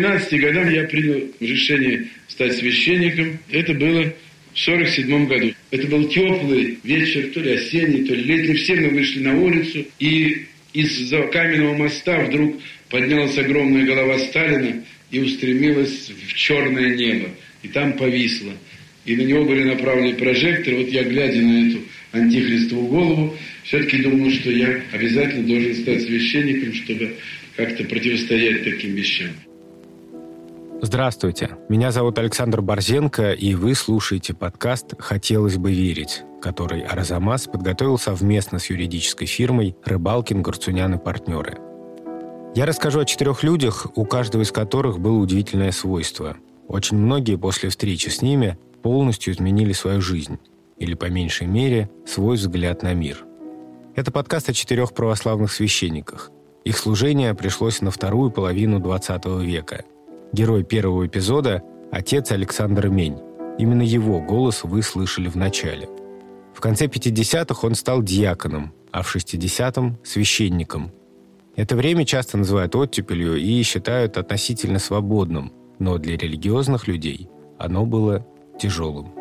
18 годам я принял решение стать священником. Это было в 47 году. Это был теплый вечер, то ли осенний, то ли летний. Все мы вышли на улицу, и из-за каменного моста вдруг поднялась огромная голова Сталина и устремилась в черное небо. И там повисла. И на него были направлены прожекторы. Вот я, глядя на эту антихристову голову, все-таки думал, что я обязательно должен стать священником, чтобы как-то противостоять таким вещам. Здравствуйте, меня зовут Александр Борзенко, и вы слушаете подкаст «Хотелось бы верить», который Арзамас подготовил совместно с юридической фирмой «Рыбалкин, Горцунян и партнеры». Я расскажу о четырех людях, у каждого из которых было удивительное свойство. Очень многие после встречи с ними полностью изменили свою жизнь, или, по меньшей мере, свой взгляд на мир. Это подкаст о четырех православных священниках. Их служение пришлось на вторую половину XX века – Герой первого эпизода – отец Александр Мень. Именно его голос вы слышали в начале. В конце 50-х он стал диаконом, а в 60-м – священником. Это время часто называют оттепелью и считают относительно свободным, но для религиозных людей оно было тяжелым.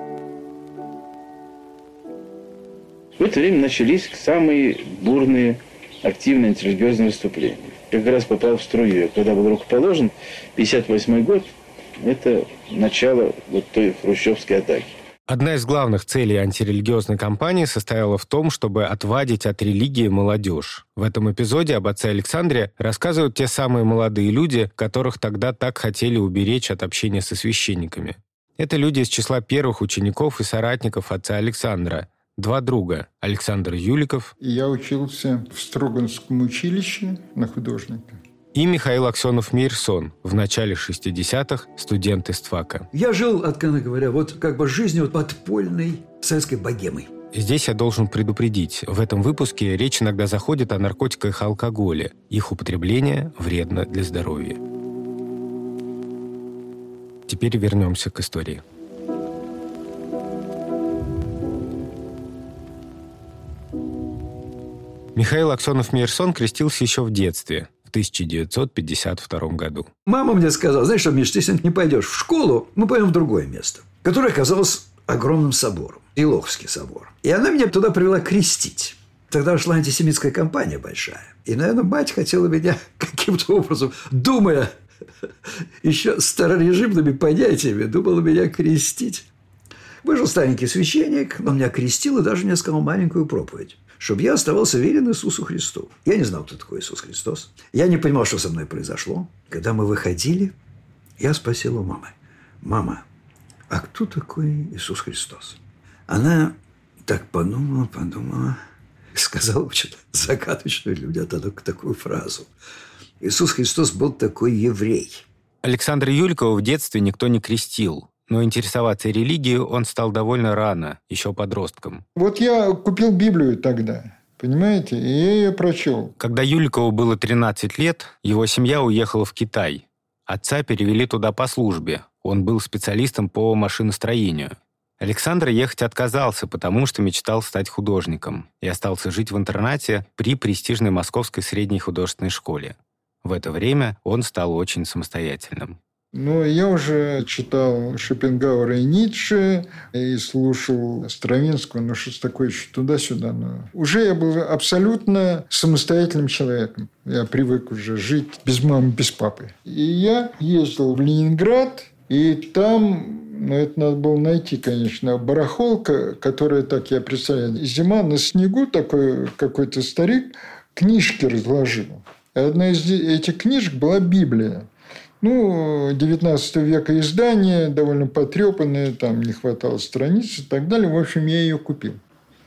В это время начались самые бурные активные антирелигиозные выступления как раз попал в струю. Когда был рукоположен, 58 год, это начало вот той хрущевской атаки. Одна из главных целей антирелигиозной кампании состояла в том, чтобы отвадить от религии молодежь. В этом эпизоде об отце Александре рассказывают те самые молодые люди, которых тогда так хотели уберечь от общения со священниками. Это люди из числа первых учеников и соратников отца Александра, два друга – Александр Юликов. Я учился в Строганском училище на художника. И Михаил Аксенов-Мейерсон, в начале 60-х студент из ТФАКа. Я жил, откровенно говоря, вот как бы жизнью подпольной советской богемой. Здесь я должен предупредить. В этом выпуске речь иногда заходит о наркотиках и алкоголе. Их употребление вредно для здоровья. Теперь вернемся к истории. Михаил Аксенов-Мейерсон крестился еще в детстве, в 1952 году. Мама мне сказала, знаешь что, Миш, ты не пойдешь в школу, мы пойдем в другое место, которое оказалось огромным собором, Илоховский собор. И она меня туда привела крестить. Тогда шла антисемитская кампания большая. И, наверное, мать хотела меня каким-то образом, думая еще старорежимными понятиями, думала меня крестить. Вышел старенький священник, он меня крестил и даже мне сказал маленькую проповедь чтобы я оставался верен Иисусу Христу. Я не знал, кто такой Иисус Христос. Я не понимал, что со мной произошло. Когда мы выходили, я спросил у мамы, «Мама, а кто такой Иисус Христос?» Она так подумала, подумала, сказала что-то загадочную для меня такую фразу. Иисус Христос был такой еврей. Александра Юлькова в детстве никто не крестил но интересоваться религией он стал довольно рано, еще подростком. Вот я купил Библию тогда. Понимаете? И я ее прочел. Когда Юликову было 13 лет, его семья уехала в Китай. Отца перевели туда по службе. Он был специалистом по машиностроению. Александр ехать отказался, потому что мечтал стать художником и остался жить в интернате при престижной московской средней художественной школе. В это время он стал очень самостоятельным. Ну, я уже читал Шопенгауэра и Ницше, и слушал Стравинского, ну, что такое еще туда-сюда. Но... Уже я был абсолютно самостоятельным человеком. Я привык уже жить без мамы, без папы. И я ездил в Ленинград, и там ну, это надо было найти, конечно, барахолка, которая, так я представляю, зима на снегу, такой какой-то старик книжки разложил. И одна из этих книжек была Библия. Ну, 19 века издание, довольно потрепанное, там не хватало страниц и так далее. В общем, я ее купил.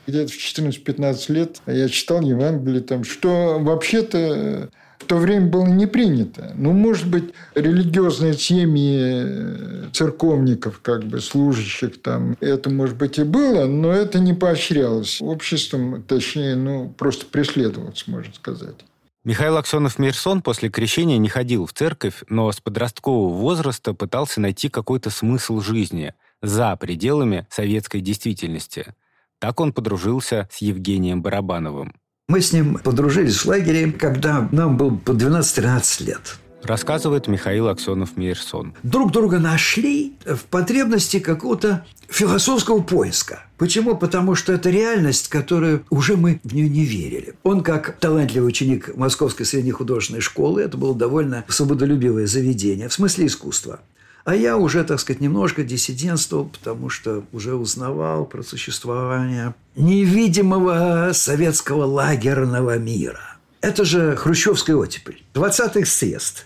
Где-то в 14-15 лет я читал Евангелие, там, что вообще-то в то время было не принято. Ну, может быть, религиозные семьи церковников, как бы служащих там, это, может быть, и было, но это не поощрялось обществом, точнее, ну, просто преследовалось, можно сказать. Михаил Аксенов-Мирсон после крещения не ходил в церковь, но с подросткового возраста пытался найти какой-то смысл жизни за пределами советской действительности. Так он подружился с Евгением Барабановым. Мы с ним подружились в лагере, когда нам было по 12-13 лет. Рассказывает Михаил Аксенов-Мейерсон. Друг друга нашли в потребности какого-то философского поиска. Почему? Потому что это реальность, которую уже мы в нее не верили. Он, как талантливый ученик Московской средней художественной школы, это было довольно свободолюбивое заведение, в смысле искусства. А я уже, так сказать, немножко диссидентствовал, потому что уже узнавал про существование невидимого советского лагерного мира. Это же хрущевская оттепель. 20-х съезд.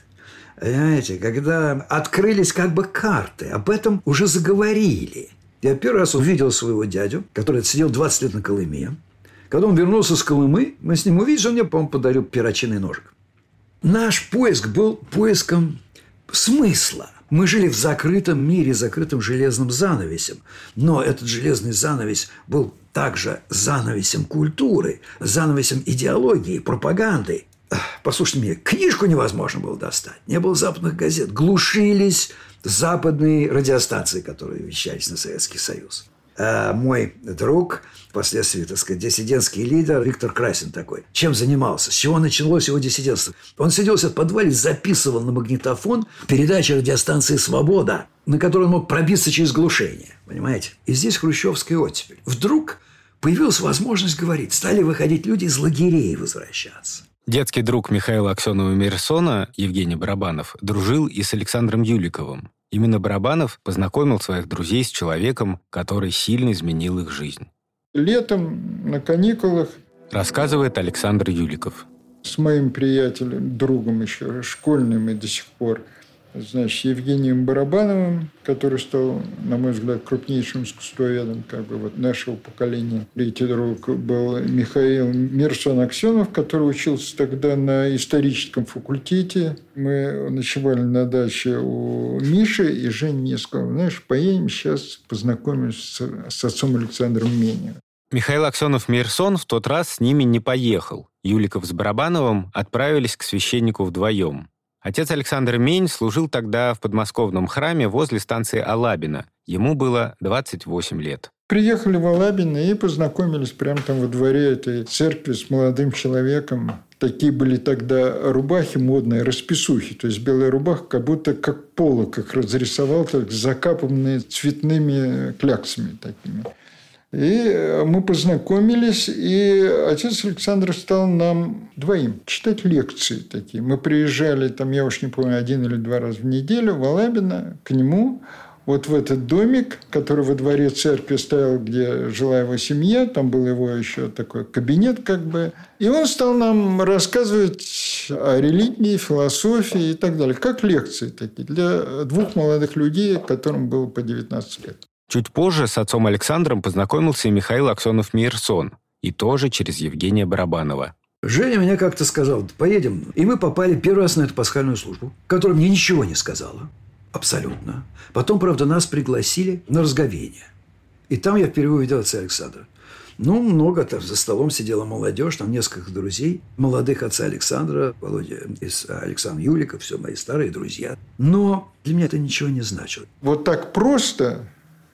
Понимаете, когда открылись как бы карты, об этом уже заговорили. Я первый раз увидел своего дядю, который сидел 20 лет на Колыме. Когда он вернулся с Колымы, мы с ним увидели, он мне, по-моему, подарил перочинный ножик. Наш поиск был поиском смысла. Мы жили в закрытом мире, закрытым железным занавесем. Но этот железный занавес был также занавесем культуры, занавесем идеологии, пропаганды. Послушайте меня, книжку невозможно было достать. Не было западных газет. Глушились западные радиостанции, которые вещались на Советский Союз. А мой друг, впоследствии, так сказать, диссидентский лидер Виктор Красин такой. Чем занимался? С чего началось его диссидентство? Он сидел в подвале, записывал на магнитофон передачи радиостанции «Свобода», на которой он мог пробиться через глушение. Понимаете? И здесь хрущевская оттепель. Вдруг появилась возможность говорить. Стали выходить люди из лагерей возвращаться. Детский друг Михаила Аксенова-Мерсона, Евгений Барабанов, дружил и с Александром Юликовым. Именно Барабанов познакомил своих друзей с человеком, который сильно изменил их жизнь. Летом на каникулах рассказывает Александр Юликов. С моим приятелем, другом еще школьным и до сих пор – значит, Евгением Барабановым, который стал, на мой взгляд, крупнейшим искусствоведом как бы, вот нашего поколения. Третий друг был Михаил Мирсон Аксенов, который учился тогда на историческом факультете. Мы ночевали на даче у Миши, и Женя мне сказал, знаешь, поедем сейчас познакомимся с, с отцом Александром Меневым. Михаил Аксенов-Мирсон в тот раз с ними не поехал. Юликов с Барабановым отправились к священнику вдвоем. Отец Александр Мень служил тогда в подмосковном храме возле станции Алабина. Ему было 28 лет. Приехали в Алабино и познакомились прямо там во дворе этой церкви с молодым человеком. Такие были тогда рубахи модные, расписухи. То есть белая рубаха как будто как полок их разрисовал, так закапанные цветными кляксами такими. И э, мы познакомились, и отец Александр стал нам двоим читать лекции такие. Мы приезжали, там, я уж не помню, один или два раза в неделю в Алабино к нему, вот в этот домик, который во дворе церкви стоял, где жила его семья, там был его еще такой кабинет как бы. И он стал нам рассказывать о религии, философии и так далее, как лекции такие для двух молодых людей, которым было по 19 лет. Чуть позже с отцом Александром познакомился и Михаил Аксенов-Мейерсон, и тоже через Евгения Барабанова. Женя мне как-то сказал, поедем. И мы попали первый раз на эту пасхальную службу, которая мне ничего не сказала. Абсолютно. Потом, правда, нас пригласили на разговение. И там я впервые увидел отца Александра. Ну, много там за столом сидела молодежь, там несколько друзей, молодых отца Александра, Володя из Александра Юлика, все мои старые друзья. Но для меня это ничего не значило. Вот так просто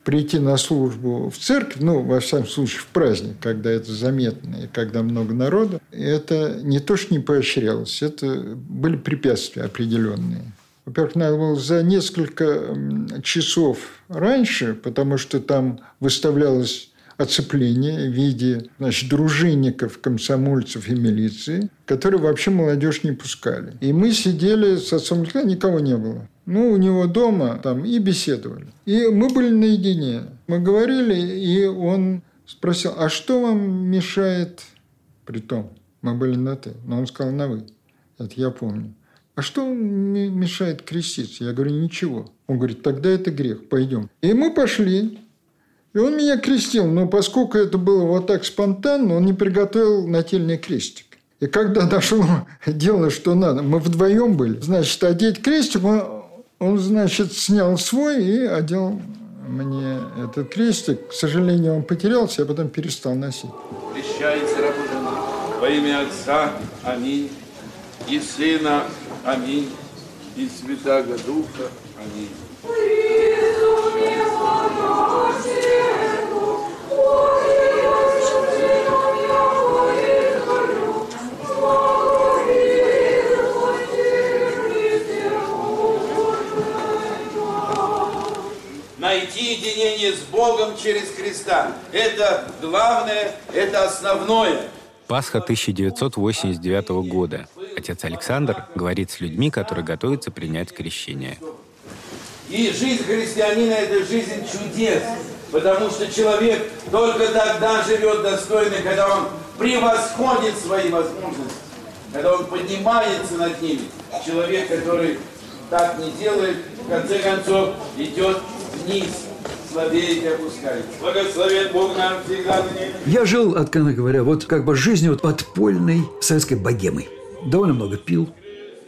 прийти на службу в церковь, ну, во всяком случае, в праздник, когда это заметно и когда много народу, это не то, что не поощрялось, это были препятствия определенные. Во-первых, надо было за несколько часов раньше, потому что там выставлялось оцепление в виде значит, дружинников, комсомольцев и милиции, которые вообще молодежь не пускали. И мы сидели с отцом, никого не было ну, у него дома там и беседовали. И мы были наедине. Мы говорили, и он спросил, а что вам мешает, при том, мы были на «ты», но он сказал на «вы». Это я помню. А что мешает креститься? Я говорю, ничего. Он говорит, тогда это грех, пойдем. И мы пошли. И он меня крестил, но поскольку это было вот так спонтанно, он не приготовил нательный крестик. И когда дошло дело, что надо, мы вдвоем были, значит, одеть крестик, он он, значит, снял свой и одел мне этот крестик. К сожалению, он потерялся, я потом перестал носить. Прощайте, рабу во имя Отца, аминь, и Сына, аминь, и Святаго Духа, аминь. Богом через Христа. Это главное, это основное. Пасха 1989 года. Отец Александр говорит с людьми, которые готовятся принять крещение. И жизнь христианина – это жизнь чудес, потому что человек только тогда живет достойно, когда он превосходит свои возможности, когда он поднимается над ними. Человек, который так не делает, в конце концов идет вниз, слабеет и опускается. Благословен Бог нам всегда. Я жил, откровенно говоря, вот как бы жизнью вот подпольной советской богемой. Довольно много пил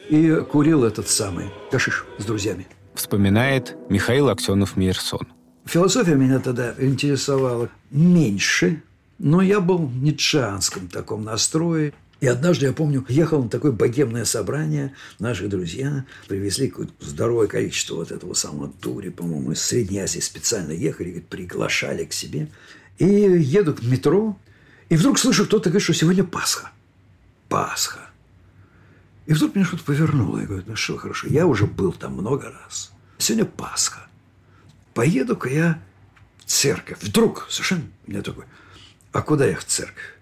и курил этот самый кашиш с друзьями. Вспоминает Михаил Аксенов-Мейерсон. Философия меня тогда интересовала меньше, но я был в ницшеанском таком настрое. И однажды, я помню, ехал на такое богемное собрание. Наши друзья привезли какое-то здоровое количество вот этого самого тури, по-моему, из Средней Азии специально ехали, говорит, приглашали к себе. И еду к метро, и вдруг слышу, кто-то говорит, что сегодня Пасха. Пасха. И вдруг меня что-то повернуло. Я говорю, ну что, хорошо, я уже был там много раз. Сегодня Пасха. Поеду-ка я в церковь. Вдруг совершенно у меня такой, а куда я в церковь?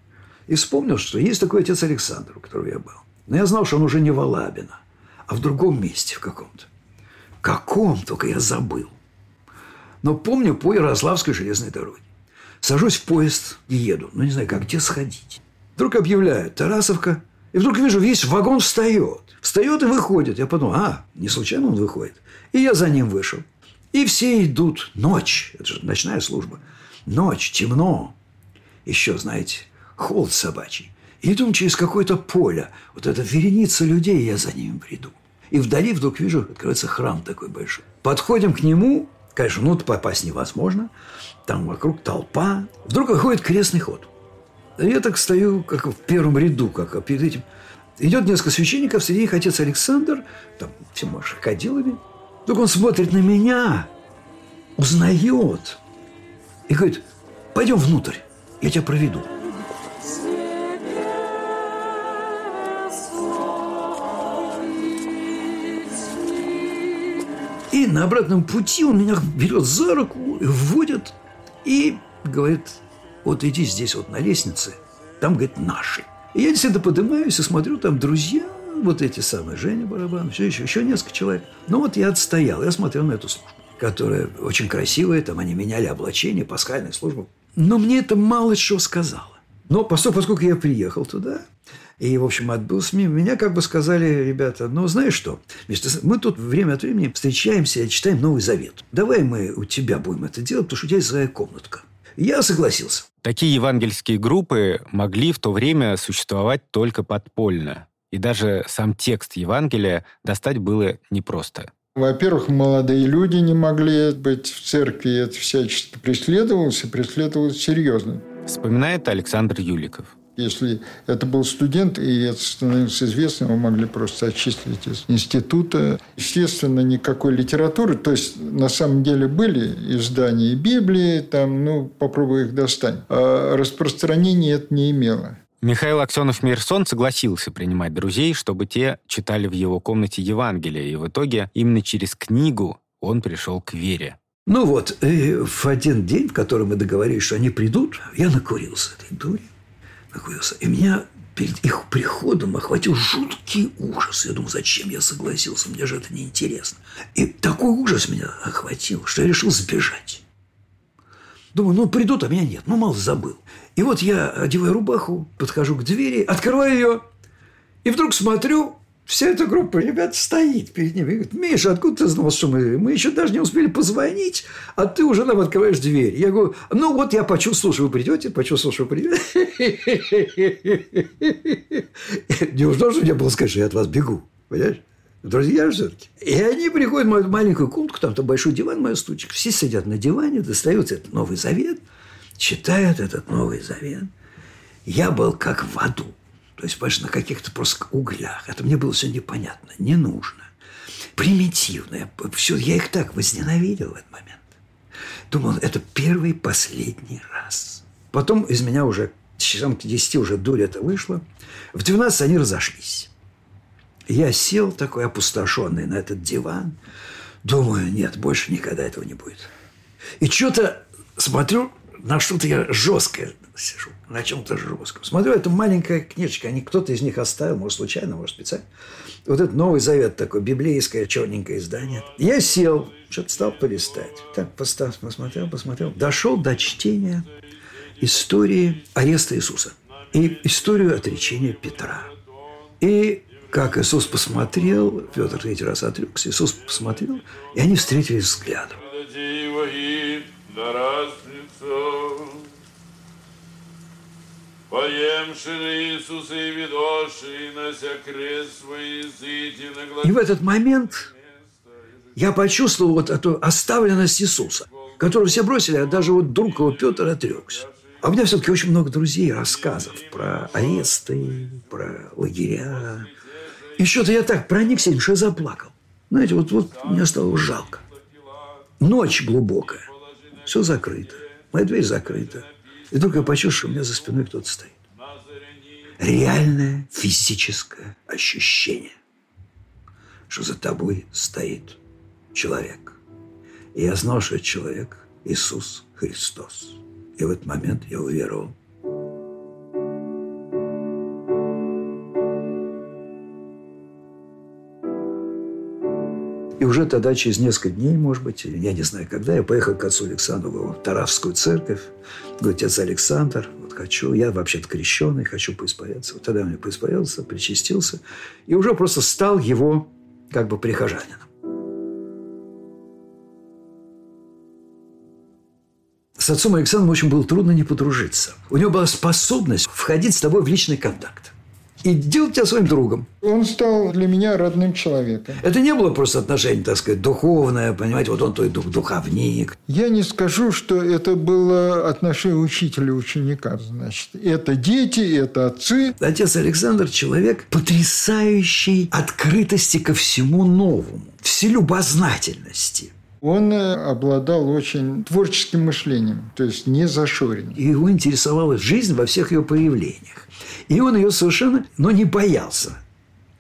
И вспомнил, что есть такой отец Александр, у которого я был. Но я знал, что он уже не в Алабино, а в другом месте в каком-то. Каком, только я забыл. Но помню по Ярославской железной дороге. Сажусь в поезд и еду. Ну, не знаю, как, где сходить. Вдруг объявляют Тарасовка. И вдруг вижу, весь вагон встает. Встает и выходит. Я подумал, а, не случайно он выходит. И я за ним вышел. И все идут. Ночь. Это же ночная служба. Ночь, темно. Еще, знаете, холод собачий. И идем через какое-то поле. Вот эта вереница людей, я за ними приду. И вдали вдруг вижу, открывается храм такой большой. Подходим к нему, конечно, ну попасть невозможно. Там вокруг толпа. Вдруг выходит крестный ход. Я так стою, как в первом ряду, как перед этим. Идет несколько священников, среди них отец Александр, там все крокодилами. Вдруг он смотрит на меня, узнает и говорит, пойдем внутрь, я тебя проведу. На обратном пути он меня берет за руку, вводит и говорит, вот иди здесь вот на лестнице, там, говорит, наши. И я действительно поднимаюсь и смотрю, там друзья, вот эти самые, Женя Барабан, все еще, еще несколько человек. Ну вот я отстоял, я смотрел на эту службу, которая очень красивая, там они меняли облачение, пасхальная служба. Но мне это мало что сказало. Но поскольку я приехал туда, и, в общем, отбыл СМИ. Меня как бы сказали, ребята, ну, знаешь что, мы тут время от времени встречаемся и читаем Новый Завет. Давай мы у тебя будем это делать, потому что у тебя есть своя комнатка. Я согласился. Такие евангельские группы могли в то время существовать только подпольно. И даже сам текст Евангелия достать было непросто. Во-первых, молодые люди не могли быть в церкви, это всячески преследовалось, и преследовалось серьезно. Вспоминает Александр Юликов. Если это был студент, и это становилось известно, его могли просто отчислить из института. Естественно, никакой литературы. То есть, на самом деле, были издания Библии, там, ну, попробуй их достань. А распространения это не имело. Михаил Аксенов-Мирсон согласился принимать друзей, чтобы те читали в его комнате Евангелие, и в итоге именно через книгу он пришел к вере. Ну вот, в один день, в который мы договорились, что они придут, я накурился этой дури накурился. И меня перед их приходом охватил жуткий ужас. Я думал, зачем я согласился, мне же это неинтересно. И такой ужас меня охватил, что я решил сбежать. Думаю, ну придут, а меня нет. Ну, мало забыл. И вот я одеваю рубаху, подхожу к двери, открываю ее, и вдруг смотрю, вся эта группа ребят стоит перед ними. И говорит, Миша, откуда ты знал, что мы... Мы еще даже не успели позвонить, а ты уже нам открываешь дверь. Я говорю, ну вот я почувствовал, что вы придете, почувствовал, что вы придете. Не нужно, что мне было сказать, что я от вас бегу. Понимаешь? Друзья все-таки. И они приходят в мою маленькую комнатку, там, там большой диван, моя стучка. Все сидят на диване, достают этот Новый Завет, читают этот Новый Завет. Я был как в аду. То есть, понимаешь, на каких-то просто углях. Это мне было все непонятно, не нужно. Примитивное. Все, я их так возненавидел в этот момент. Думал, это первый и последний раз. Потом из меня уже часам к 10 уже дурь это вышло. В 12 они разошлись. Я сел такой опустошенный на этот диван. Думаю, нет, больше никогда этого не будет. И что-то смотрю, на что-то я жесткое сижу, на чем-то жестком. Смотрю, это маленькая книжечка, они, кто-то из них оставил, может, случайно, может, специально. Вот этот Новый Завет такой, библейское черненькое издание. Я сел, что-то стал полистать. Так, постав, посмотрел, посмотрел. Дошел до чтения истории ареста Иисуса и историю отречения Петра. И как Иисус посмотрел, Петр третий раз отрекся, Иисус посмотрел, и они встретились взглядом. И в этот момент я почувствовал вот эту оставленность Иисуса, которого все бросили, а даже вот друг его Петр отрекся. А у меня все-таки очень много друзей, рассказов про аресты, про лагеря. И что-то я так проникся, что я заплакал. Знаете, вот, вот мне стало жалко. Ночь глубокая. Все закрыто. Моя дверь закрыта. И только я почувствовал, что у меня за спиной кто-то стоит. Реальное физическое ощущение, что за тобой стоит человек. И я знал, что это человек Иисус Христос. И в этот момент я уверовал. И уже тогда, через несколько дней, может быть, я не знаю когда, я поехал к отцу Александру в Таравскую церковь. Говорю, отец Александр, вот хочу, я вообще-то крещеный, хочу поисповедаться. Вот тогда я поисповедался, причастился. И уже просто стал его как бы прихожанином. С отцом Александром очень было трудно не подружиться. У него была способность входить с тобой в личный контакт и делать тебя своим другом. Он стал для меня родным человеком. Это не было просто отношение, так сказать, духовное, понимаете, вот он твой дух, духовник. Я не скажу, что это было отношение учителя и ученика, значит. Это дети, это отцы. Отец Александр – человек потрясающей открытости ко всему новому, вселюбознательности. Он э, обладал очень творческим мышлением, то есть не зашорен. И его интересовала жизнь во всех ее проявлениях. И он ее совершенно, но не боялся.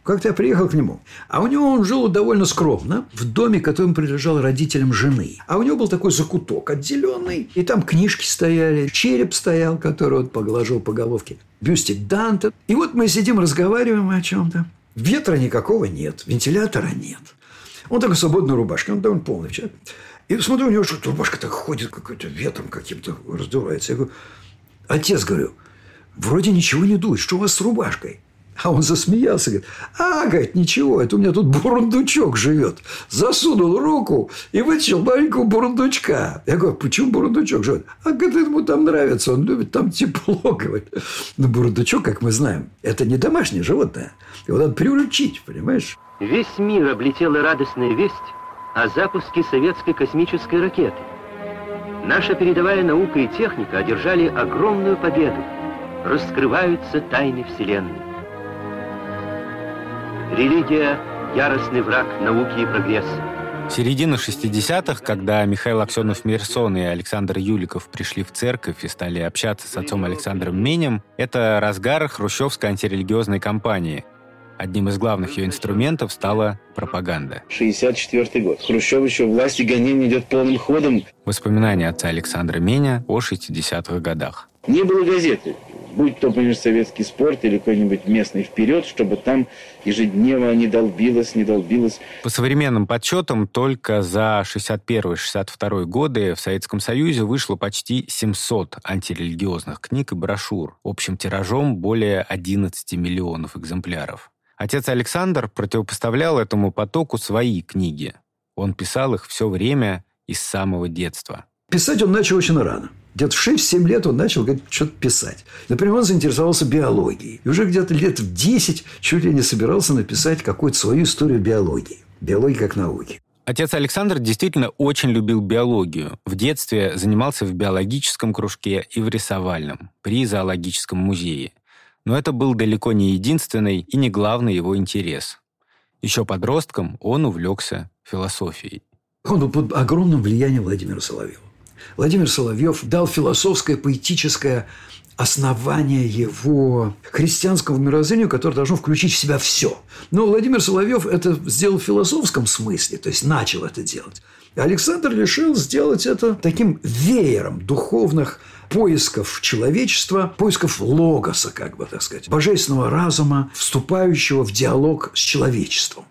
Как-то я приехал к нему. А у него он жил довольно скромно, в доме, который принадлежал родителям жены. А у него был такой закуток отделенный, и там книжки стояли, череп стоял, который вот поглаживал по головке, бюстик Данте. И вот мы сидим, разговариваем о чем-то. Ветра никакого нет, вентилятора нет. Он такой свободная рубашка, он довольно полный человек. И смотрю, у него что-то рубашка так ходит, какой-то ветром каким-то раздувается. Я говорю, отец, говорю, вроде ничего не дует, что у вас с рубашкой? А он засмеялся, говорит, а, говорит, ничего, это у меня тут бурундучок живет. Засунул руку и вытащил маленького бурундучка. Я говорю, почему бурундучок живет? А, говорит, ему там нравится, он любит, там тепло, говорит. Но бурундучок, как мы знаем, это не домашнее животное. Его надо приручить, понимаешь? Весь мир облетела радостная весть о запуске советской космической ракеты. Наша передовая наука и техника одержали огромную победу. Раскрываются тайны Вселенной. Религия – яростный враг науки и прогресса. Середина 60-х, когда Михаил Аксенов-Мирсон и Александр Юликов пришли в церковь и стали общаться с отцом Александром Менем, это разгар хрущевской антирелигиозной кампании – Одним из главных ее инструментов стала пропаганда. 64 год. Хрущев еще власти гонение идет полным ходом. Воспоминания отца Александра Меня о 60-х годах. Не было газеты, будь то, например, советский спорт или какой-нибудь местный вперед, чтобы там ежедневно не долбилось, не долбилось. По современным подсчетам, только за 61-62 годы в Советском Союзе вышло почти 700 антирелигиозных книг и брошюр, общим тиражом более 11 миллионов экземпляров. Отец Александр противопоставлял этому потоку свои книги. Он писал их все время и с самого детства. Писать он начал очень рано. Где-то в 6-7 лет он начал что-то писать. Например, он заинтересовался биологией. И уже где-то лет в 10 чуть ли не собирался написать какую-то свою историю биологии. Биологии как науки. Отец Александр действительно очень любил биологию. В детстве занимался в биологическом кружке и в рисовальном при зоологическом музее. Но это был далеко не единственный и не главный его интерес. Еще подростком он увлекся философией. Он был под огромным влиянием Владимира Соловьева. Владимир Соловьев дал философское, поэтическое основание его христианского мировоззрения, которое должно включить в себя все. Но Владимир Соловьев это сделал в философском смысле, то есть начал это делать. Александр решил сделать это таким веером духовных поисков человечества, поисков логоса, как бы так сказать, божественного разума, вступающего в диалог с человечеством.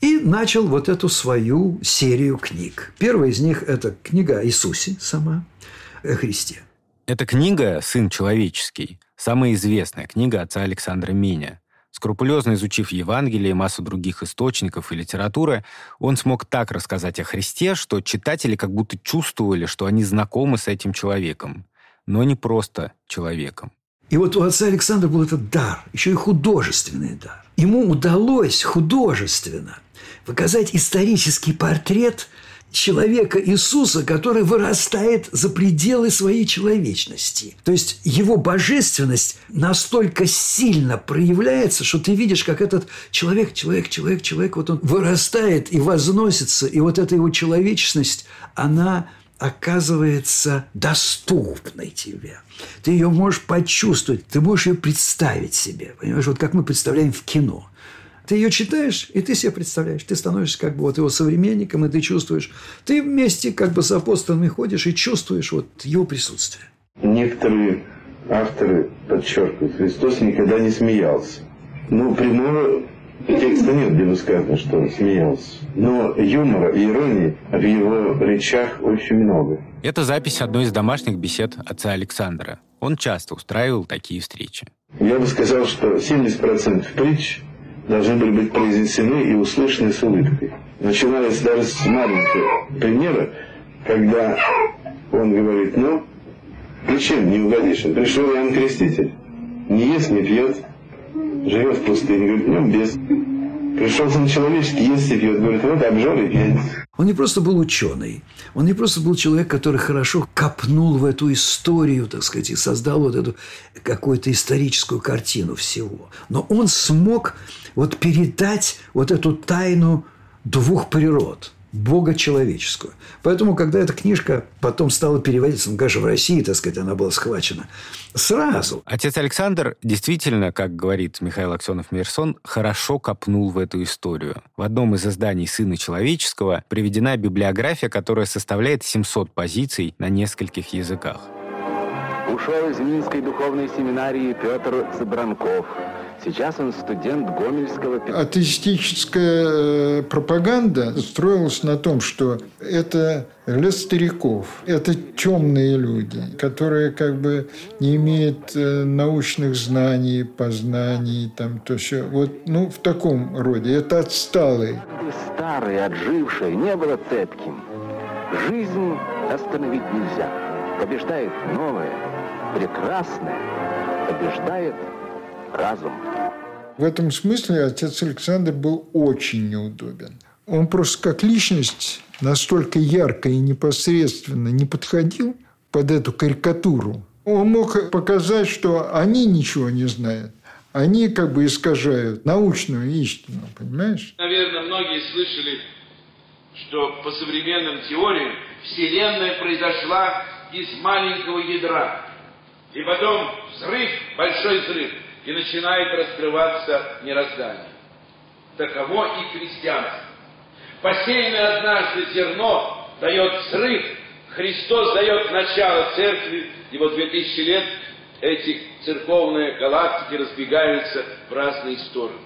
И начал вот эту свою серию книг. Первая из них – это книга о Иисусе сама, о Христе. Эта книга «Сын человеческий» – самая известная книга отца Александра Меня. Скрупулезно изучив Евангелие и массу других источников и литературы, он смог так рассказать о Христе, что читатели как будто чувствовали, что они знакомы с этим человеком но не просто человеком. И вот у отца Александра был этот дар, еще и художественный дар. Ему удалось художественно показать исторический портрет человека Иисуса, который вырастает за пределы своей человечности. То есть его божественность настолько сильно проявляется, что ты видишь, как этот человек, человек, человек, человек, вот он вырастает и возносится, и вот эта его человечность, она оказывается доступной тебе. Ты ее можешь почувствовать, ты можешь ее представить себе. Понимаешь, вот как мы представляем в кино. Ты ее читаешь, и ты себе представляешь. Ты становишься как бы вот его современником, и ты чувствуешь. Ты вместе как бы с апостолами ходишь и чувствуешь вот его присутствие. Некоторые авторы подчеркивают, Христос никогда не смеялся. Ну, прямого Текста нет, где бы сказано, что он смеялся. Но юмора и иронии в его речах очень много. Это запись одной из домашних бесед отца Александра. Он часто устраивал такие встречи. Я бы сказал, что 70% притч должны были быть произнесены и услышаны с улыбкой. Начиналось даже с маленького примера, когда он говорит, ну, ничем не угодишь. Пришел Иоанн Креститель. Не ест, не пьет, живет в пустыне, говорит, днем без. Пришел сын человеческий, ест и пьет. Говорит, вот обжор и пьет. Он не просто был ученый, он не просто был человек, который хорошо копнул в эту историю, так сказать, и создал вот эту какую-то историческую картину всего. Но он смог вот передать вот эту тайну двух природ – Бога человеческую. Поэтому, когда эта книжка потом стала переводиться, ну, конечно, в России, так сказать, она была схвачена сразу. Отец Александр действительно, как говорит Михаил Аксенов-Мирсон, хорошо копнул в эту историю. В одном из изданий «Сына человеческого» приведена библиография, которая составляет 700 позиций на нескольких языках. Ушел из Минской духовной семинарии Петр Цыбранков – Сейчас он студент Гомельского... Атеистическая э, пропаганда строилась на том, что это для стариков, это темные люди, которые как бы не имеют э, научных знаний, познаний, там, то все. Вот, ну, в таком роде. Это отсталые. Старый, отживший, не было цепким. Жизнь остановить нельзя. Побеждает новое, прекрасное, побеждает разум. В этом смысле отец Александр был очень неудобен. Он просто как личность настолько ярко и непосредственно не подходил под эту карикатуру. Он мог показать, что они ничего не знают. Они как бы искажают научную истину, понимаешь? Наверное, многие слышали, что по современным теориям Вселенная произошла из маленького ядра. И потом взрыв, большой взрыв – и начинает раскрываться мироздание. Таково и христианство. Посеянное однажды зерно дает взрыв, Христос дает начало церкви, и вот 2000 лет эти церковные галактики разбегаются в разные стороны.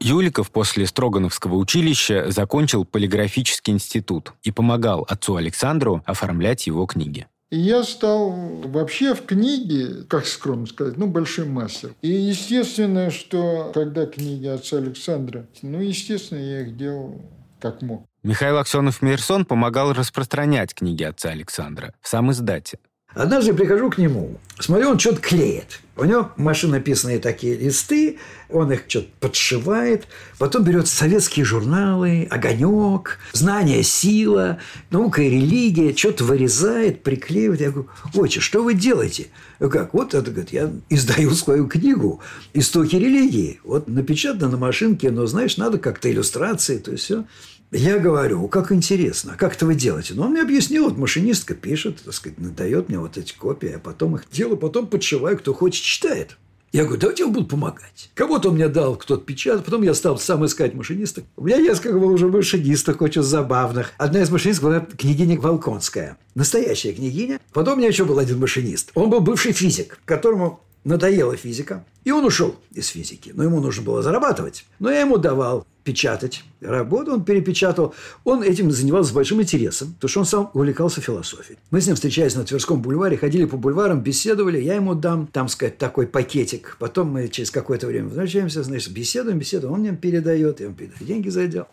Юликов после Строгановского училища закончил полиграфический институт и помогал отцу Александру оформлять его книги. И я стал вообще в книге, как скромно сказать, ну, большим мастером. И естественно, что когда книги отца Александра, ну, естественно, я их делал как мог. Михаил Аксенов-Мейерсон помогал распространять книги отца Александра в сам издате. Однажды прихожу к нему, смотрю, он что-то клеит. У него машинописные такие листы, он их что-то подшивает, потом берет советские журналы, «Огонек», «Знание, сила», «Наука и религия», что-то вырезает, приклеивает. Я говорю, отче, что вы делаете? Я как? Вот это, говорит, я издаю свою книгу «Истоки религии». Вот напечатано на машинке, но, знаешь, надо как-то иллюстрации, то есть все. Я говорю, как интересно, как это вы делаете? Ну, он мне объяснил, вот машинистка пишет, так сказать, дает мне вот эти копии, а потом их делаю, потом подшиваю, кто хочет, читает. Я говорю, давайте я буду помогать. Кого-то он мне дал, кто-то печатал. Потом я стал сам искать машинисток. У меня несколько было уже машинисток очень забавных. Одна из машинисток была княгиня Волконская. Настоящая княгиня. Потом у меня еще был один машинист. Он был бывший физик, которому надоела физика, и он ушел из физики. Но ему нужно было зарабатывать. Но я ему давал печатать работу, он перепечатал. Он этим занимался с большим интересом, потому что он сам увлекался философией. Мы с ним встречались на Тверском бульваре, ходили по бульварам, беседовали. Я ему дам, там сказать, такой пакетик. Потом мы через какое-то время возвращаемся, значит, беседуем, беседуем. Он мне передает, я ему передаю деньги за.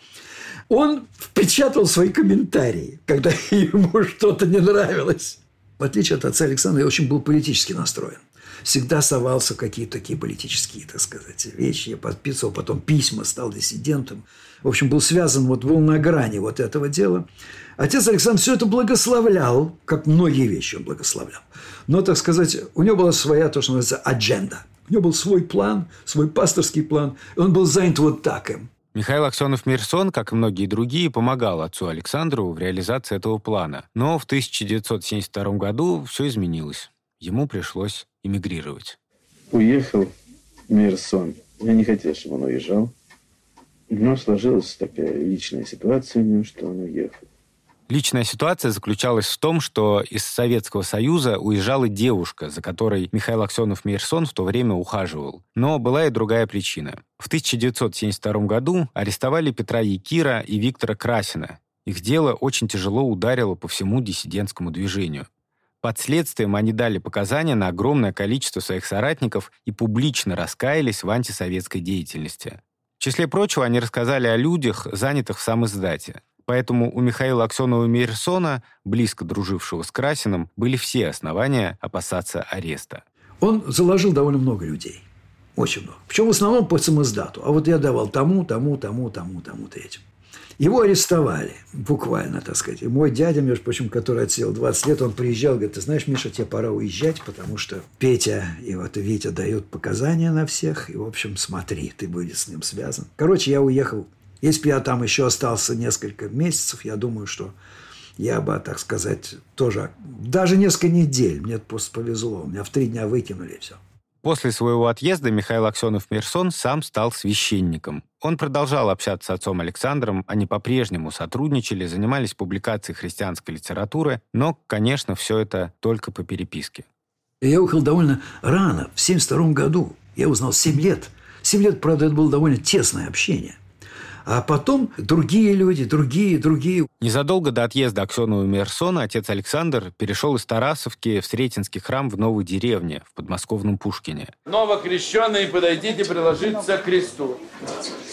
Он впечатал свои комментарии, когда ему что-то не нравилось. В отличие от отца Александра, я очень был политически настроен всегда совался какие-то такие политические, так сказать, вещи. Я подписывал потом письма, стал диссидентом. В общем, был связан, вот был на грани вот этого дела. Отец Александр все это благословлял, как многие вещи он благословлял. Но, так сказать, у него была своя, то, что называется, адженда. У него был свой план, свой пасторский план, и он был занят вот так им. Михаил Аксенов-Мирсон, как и многие другие, помогал отцу Александру в реализации этого плана. Но в 1972 году все изменилось. Ему пришлось эмигрировать. Уехал Мирсон. Я не хотел, чтобы он уезжал. Но сложилась такая личная ситуация у него, что он уехал. Личная ситуация заключалась в том, что из Советского Союза уезжала девушка, за которой Михаил Аксенов-Мейерсон в то время ухаживал. Но была и другая причина. В 1972 году арестовали Петра Якира и Виктора Красина. Их дело очень тяжело ударило по всему диссидентскому движению. Под следствием они дали показания на огромное количество своих соратников и публично раскаялись в антисоветской деятельности. В числе прочего, они рассказали о людях, занятых в сам издате. Поэтому у Михаила Аксенова-Мейерсона, близко дружившего с Красиным, были все основания опасаться ареста. Он заложил довольно много людей. Очень много. Причем в основном по самоиздату. А вот я давал тому, тому, тому, тому, тому-то этим. Его арестовали, буквально, так сказать. И мой дядя, между прочим, который отсел 20 лет, он приезжал, говорит, ты знаешь, Миша, тебе пора уезжать, потому что Петя и вот Витя дают показания на всех, и, в общем, смотри, ты будешь с ним связан. Короче, я уехал. Если бы я там еще остался несколько месяцев, я думаю, что я бы, так сказать, тоже... Даже несколько недель мне просто повезло. Меня в три дня выкинули, и все. После своего отъезда Михаил Аксенов-Мерсон сам стал священником. Он продолжал общаться с отцом Александром, они по-прежнему сотрудничали, занимались публикацией христианской литературы, но, конечно, все это только по переписке. Я уехал довольно рано, в 1972 году. Я узнал 7 лет. 7 лет, правда, это было довольно тесное общение. А потом другие люди, другие, другие. Незадолго до отъезда Аксенова Мерсона отец Александр перешел из Тарасовки в Сретенский храм в Новой деревне, в подмосковном Пушкине. Новокрещенные, подойдите приложиться к кресту.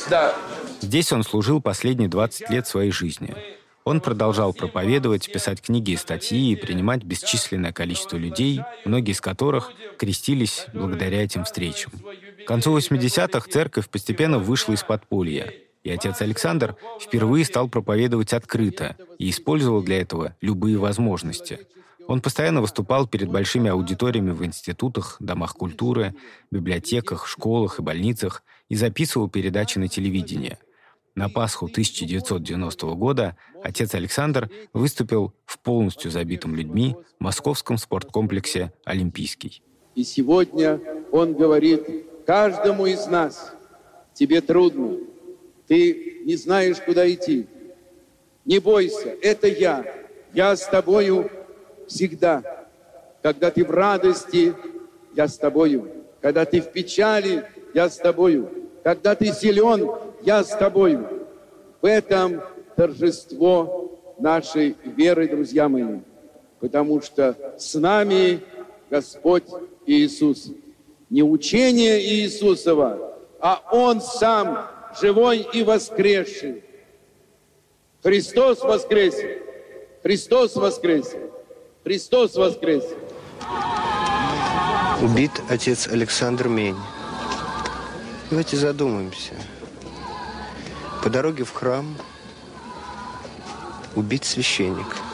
Да. Здесь он служил последние 20 лет своей жизни. Он продолжал проповедовать, писать книги и статьи и принимать бесчисленное количество людей, многие из которых крестились благодаря этим встречам. К концу 80-х церковь постепенно вышла из подполья и отец Александр впервые стал проповедовать открыто и использовал для этого любые возможности. Он постоянно выступал перед большими аудиториями в институтах, домах культуры, библиотеках, школах и больницах и записывал передачи на телевидение. На Пасху 1990 года отец Александр выступил в полностью забитом людьми московском спорткомплексе «Олимпийский». И сегодня он говорит каждому из нас, тебе трудно, ты не знаешь, куда идти. Не бойся, это я. Я с тобою всегда. Когда ты в радости, я с тобою. Когда ты в печали, я с тобою. Когда ты силен, я с тобою. В этом торжество нашей веры, друзья мои. Потому что с нами Господь Иисус. Не учение Иисусова, а Он сам живой и воскресший. Христос воскресе! Христос воскресе! Христос воскресе! Убит отец Александр Мень. Давайте задумаемся. По дороге в храм убит священник –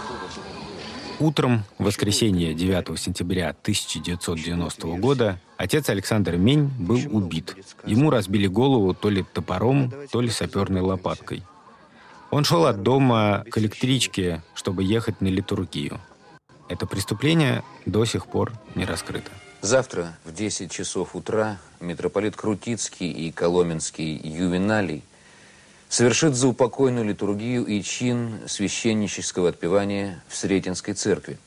Утром, воскресенье 9 сентября 1990 года, отец Александр Мень был убит. Ему разбили голову то ли топором, то ли саперной лопаткой. Он шел от дома к электричке, чтобы ехать на литургию. Это преступление до сих пор не раскрыто. Завтра в 10 часов утра митрополит Крутицкий и Коломенский Ювеналий совершит заупокойную литургию и чин священнического отпевания в Сретенской церкви.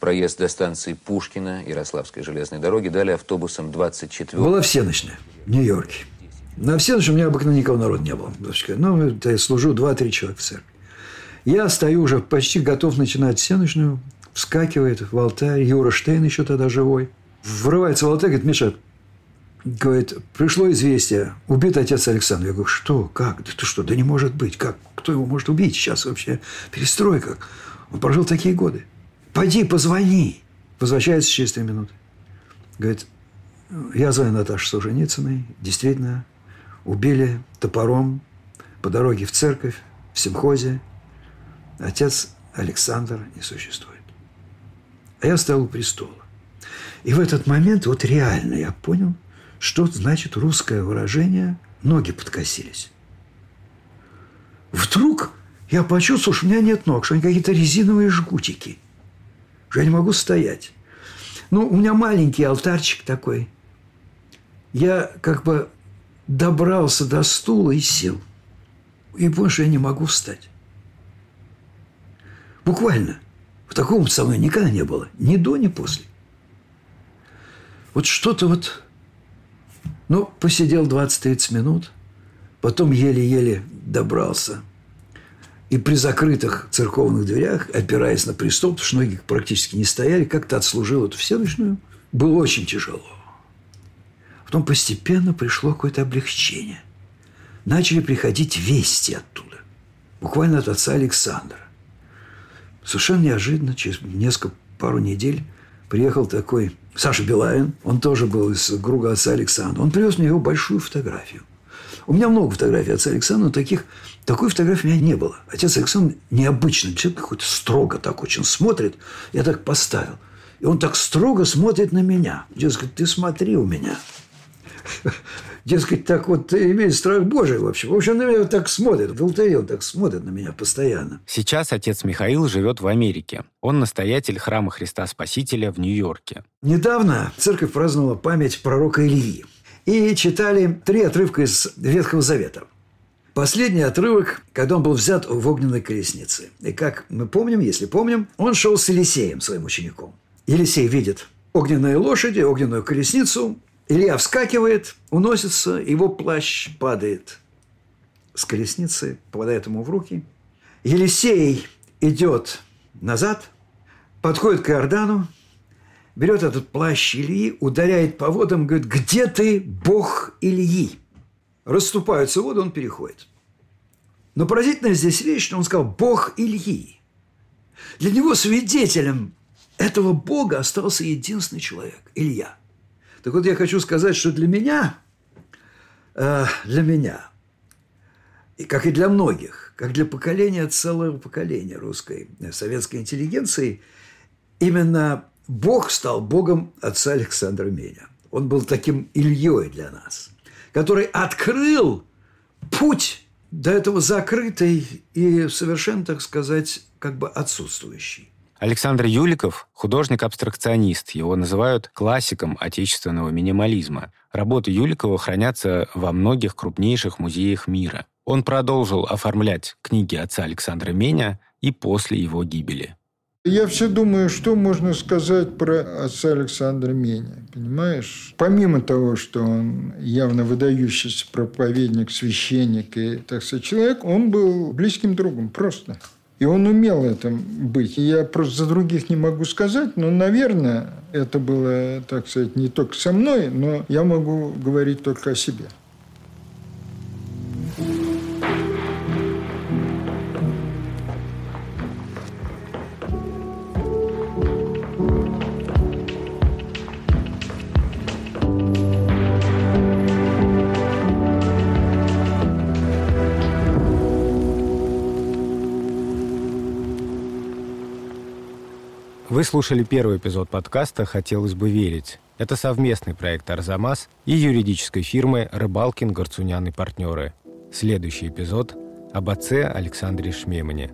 Проезд до станции Пушкина Ярославской железной дороги дали автобусом 24. Была всеночная в Нью-Йорке. На всеночной у меня обыкновенно никого народа не было. Ну, я служу 2-3 человека в церкви. Я стою уже почти готов начинать всеночную. Вскакивает в алтарь. Юра Штейн еще тогда живой. Врывается в алтарь, говорит, Миша, говорит, пришло известие, убит отец Александр. Я говорю, что, как, да ты что, да не может быть, как, кто его может убить сейчас вообще, перестройка. Он прожил такие годы. Пойди, позвони. Возвращается через три минуты. Говорит, я звоню Наташе Солженицыной. Действительно, убили топором по дороге в церковь, в симхозе. Отец Александр не существует. А я стоял у престола. И в этот момент вот реально я понял, что значит русское выражение «ноги подкосились». Вдруг я почувствовал, что у меня нет ног, что они какие-то резиновые жгутики – что я не могу стоять. Ну, у меня маленький алтарчик такой. Я как бы добрался до стула и сел. И понял, что я не могу встать. Буквально. В таком со мной никогда не было. Ни до, ни после. Вот что-то вот... Ну, посидел 20-30 минут. Потом еле-еле добрался – и при закрытых церковных дверях, опираясь на престол, потому что ноги практически не стояли, как-то отслужил эту всеночную. Было очень тяжело. Потом постепенно пришло какое-то облегчение. Начали приходить вести оттуда. Буквально от отца Александра. Совершенно неожиданно, через несколько, пару недель, приехал такой Саша Белавин. Он тоже был из круга отца Александра. Он привез мне его большую фотографию. У меня много фотографий отца Александра, но таких, такой фотографии у меня не было. Отец Александр необычный человек, какой-то строго так очень смотрит. Я так поставил. И он так строго смотрит на меня. Дескать, ты смотри у меня. Дескать, так вот имеет страх Божий, в общем. В общем, на меня так смотрит. В алтаре он так смотрит на меня постоянно. Сейчас отец Михаил живет в Америке. Он настоятель храма Христа Спасителя в Нью-Йорке. Недавно церковь праздновала память пророка Ильи и читали три отрывка из Ветхого Завета. Последний отрывок, когда он был взят в огненной колеснице. И как мы помним, если помним, он шел с Елисеем, своим учеником. Елисей видит огненные лошади, огненную колесницу. Илья вскакивает, уносится, его плащ падает с колесницы, попадает ему в руки. Елисей идет назад, подходит к Иордану, берет этот плащ Ильи, ударяет по водам, говорит, где ты, Бог Ильи? Расступаются воды, он переходит. Но поразительная здесь вещь, что он сказал «Бог Ильи». Для него свидетелем этого Бога остался единственный человек – Илья. Так вот, я хочу сказать, что для меня, э, для меня, и как и для многих, как для поколения, целого поколения русской э, советской интеллигенции, именно Бог стал Богом отца Александра Меня. Он был таким Ильей для нас, который открыл путь до этого закрытый и совершенно, так сказать, как бы отсутствующий. Александр Юликов – художник-абстракционист. Его называют классиком отечественного минимализма. Работы Юликова хранятся во многих крупнейших музеях мира. Он продолжил оформлять книги отца Александра Меня и после его гибели. Я все думаю, что можно сказать про отца Александра Меня, понимаешь? Помимо того, что он явно выдающийся проповедник, священник и, так сказать, человек, он был близким другом, просто. И он умел этим быть. Я просто за других не могу сказать, но, наверное, это было, так сказать, не только со мной, но я могу говорить только о себе. Вы слушали первый эпизод подкаста «Хотелось бы верить». Это совместный проект «Арзамас» и юридической фирмы «Рыбалкин, Горцунян и партнеры». Следующий эпизод об отце Александре Шмемане.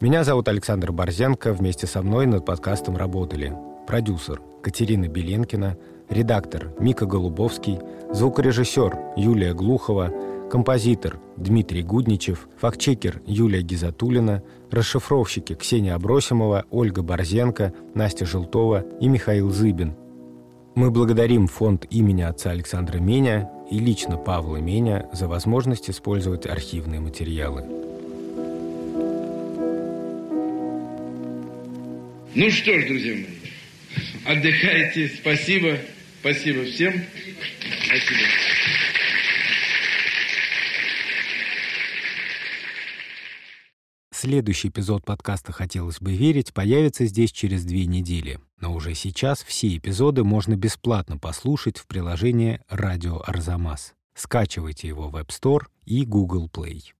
Меня зовут Александр Борзенко. Вместе со мной над подкастом работали продюсер Катерина Беленкина, редактор Мика Голубовский, звукорежиссер Юлия Глухова, композитор Дмитрий Гудничев, фактчекер Юлия Гизатулина, расшифровщики Ксения Абросимова, Ольга Борзенко, Настя Желтова и Михаил Зыбин. Мы благодарим фонд имени отца Александра Меня и лично Павла Меня за возможность использовать архивные материалы. Ну что ж, друзья мои, отдыхайте. Спасибо. Спасибо всем. Спасибо. Следующий эпизод подкаста «Хотелось бы верить» появится здесь через две недели. Но уже сейчас все эпизоды можно бесплатно послушать в приложении «Радио Арзамас». Скачивайте его в App Store и Google Play.